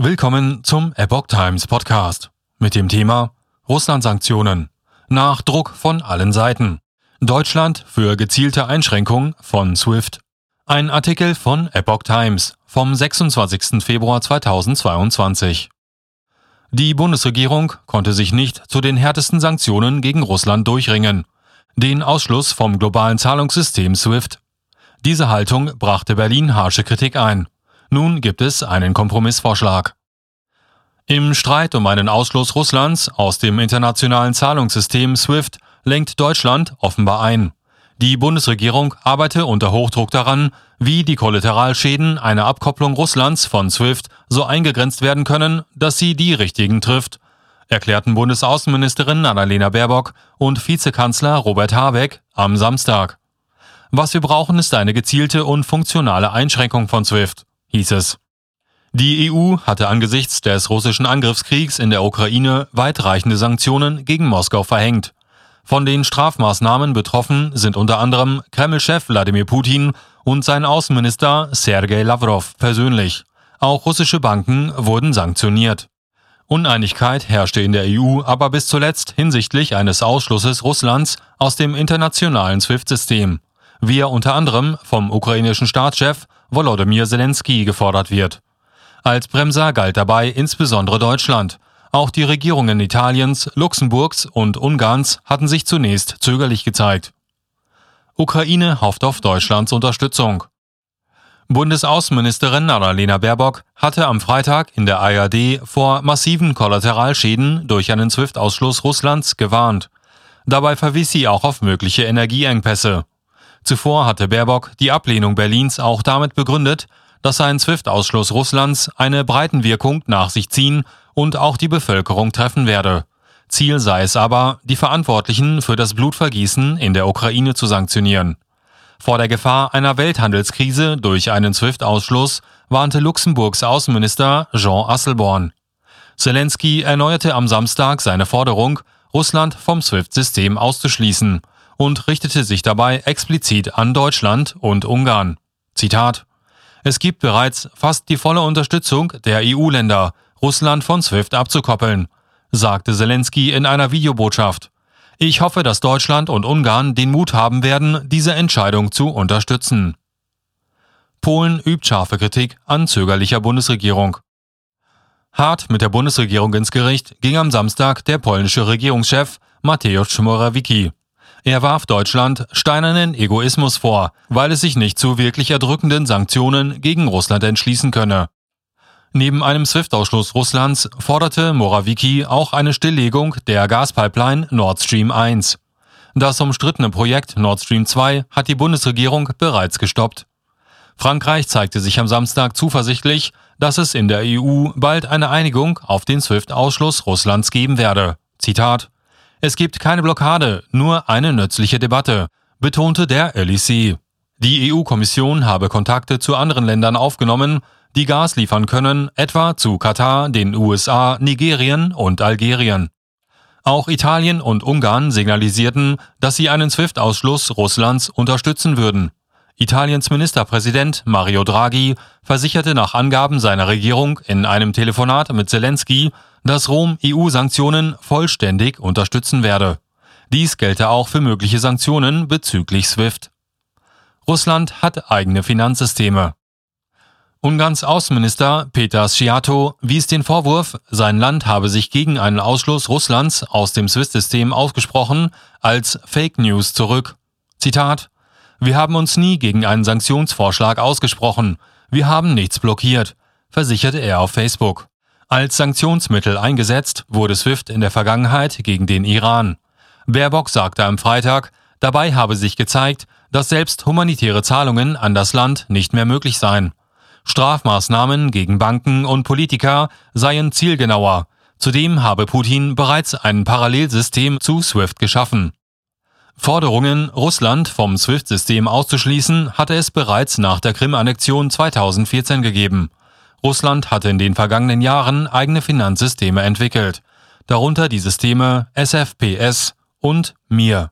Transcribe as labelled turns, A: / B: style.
A: Willkommen zum Epoch Times Podcast mit dem Thema Russland-Sanktionen. Nach Druck von allen Seiten. Deutschland für gezielte Einschränkung von SWIFT. Ein Artikel von Epoch Times vom 26. Februar 2022. Die Bundesregierung konnte sich nicht zu den härtesten Sanktionen gegen Russland durchringen. Den Ausschluss vom globalen Zahlungssystem SWIFT. Diese Haltung brachte Berlin harsche Kritik ein. Nun gibt es einen Kompromissvorschlag. Im Streit um einen Ausschluss Russlands aus dem internationalen Zahlungssystem SWIFT lenkt Deutschland offenbar ein. Die Bundesregierung arbeite unter Hochdruck daran, wie die Kollateralschäden einer Abkopplung Russlands von SWIFT so eingegrenzt werden können, dass sie die richtigen trifft, erklärten Bundesaußenministerin Annalena Baerbock und Vizekanzler Robert Habeck am Samstag. Was wir brauchen, ist eine gezielte und funktionale Einschränkung von SWIFT hieß es. Die EU hatte angesichts des russischen Angriffskriegs in der Ukraine weitreichende Sanktionen gegen Moskau verhängt. Von den Strafmaßnahmen betroffen sind unter anderem Kreml-Chef Wladimir Putin und sein Außenminister Sergei Lavrov persönlich. Auch russische Banken wurden sanktioniert. Uneinigkeit herrschte in der EU aber bis zuletzt hinsichtlich eines Ausschlusses Russlands aus dem internationalen SWIFT-System, wie er unter anderem vom ukrainischen Staatschef Volodymyr Zelensky gefordert wird. Als Bremser galt dabei insbesondere Deutschland. Auch die Regierungen Italiens, Luxemburgs und Ungarns hatten sich zunächst zögerlich gezeigt. Ukraine hofft auf Deutschlands Unterstützung. Bundesaußenministerin Annalena Baerbock hatte am Freitag in der ARD vor massiven Kollateralschäden durch einen SWIFT-Ausschluss Russlands gewarnt. Dabei verwies sie auch auf mögliche Energieengpässe. Zuvor hatte Baerbock die Ablehnung Berlins auch damit begründet, dass ein SWIFT-Ausschluss Russlands eine Breitenwirkung nach sich ziehen und auch die Bevölkerung treffen werde. Ziel sei es aber, die Verantwortlichen für das Blutvergießen in der Ukraine zu sanktionieren. Vor der Gefahr einer Welthandelskrise durch einen SWIFT-Ausschluss warnte Luxemburgs Außenminister Jean Asselborn. Zelensky erneuerte am Samstag seine Forderung, Russland vom SWIFT-System auszuschließen und richtete sich dabei explizit an Deutschland und Ungarn. Zitat Es gibt bereits fast die volle Unterstützung der EU-Länder, Russland von SWIFT abzukoppeln, sagte Zelensky in einer Videobotschaft. Ich hoffe, dass Deutschland und Ungarn den Mut haben werden, diese Entscheidung zu unterstützen. Polen übt scharfe Kritik an zögerlicher Bundesregierung. Hart mit der Bundesregierung ins Gericht ging am Samstag der polnische Regierungschef Mateusz Morawiecki. Er warf Deutschland steinernen Egoismus vor, weil es sich nicht zu wirklich erdrückenden Sanktionen gegen Russland entschließen könne. Neben einem SWIFT-Ausschluss Russlands forderte Morawiecki auch eine Stilllegung der Gaspipeline Nord Stream 1. Das umstrittene Projekt Nord Stream 2 hat die Bundesregierung bereits gestoppt. Frankreich zeigte sich am Samstag zuversichtlich, dass es in der EU bald eine Einigung auf den SWIFT-Ausschluss Russlands geben werde. Zitat es gibt keine Blockade, nur eine nützliche Debatte, betonte der LEC. Die EU-Kommission habe Kontakte zu anderen Ländern aufgenommen, die Gas liefern können, etwa zu Katar, den USA, Nigerien und Algerien. Auch Italien und Ungarn signalisierten, dass sie einen SWIFT-Ausschluss Russlands unterstützen würden. Italiens Ministerpräsident Mario Draghi versicherte nach Angaben seiner Regierung in einem Telefonat mit Zelensky, dass Rom EU-Sanktionen vollständig unterstützen werde. Dies gelte auch für mögliche Sanktionen bezüglich SWIFT. Russland hat eigene Finanzsysteme. Ungarns Außenminister Peter Sciato wies den Vorwurf, sein Land habe sich gegen einen Ausschluss Russlands aus dem SWIFT-System ausgesprochen, als Fake News zurück. Zitat Wir haben uns nie gegen einen Sanktionsvorschlag ausgesprochen. Wir haben nichts blockiert, versicherte er auf Facebook. Als Sanktionsmittel eingesetzt wurde SWIFT in der Vergangenheit gegen den Iran. Baerbock sagte am Freitag, dabei habe sich gezeigt, dass selbst humanitäre Zahlungen an das Land nicht mehr möglich seien. Strafmaßnahmen gegen Banken und Politiker seien zielgenauer. Zudem habe Putin bereits ein Parallelsystem zu SWIFT geschaffen. Forderungen, Russland vom SWIFT-System auszuschließen, hatte es bereits nach der Krim-Annexion 2014 gegeben. Russland hatte in den vergangenen Jahren eigene Finanzsysteme entwickelt, darunter die Systeme SFPS und MIR.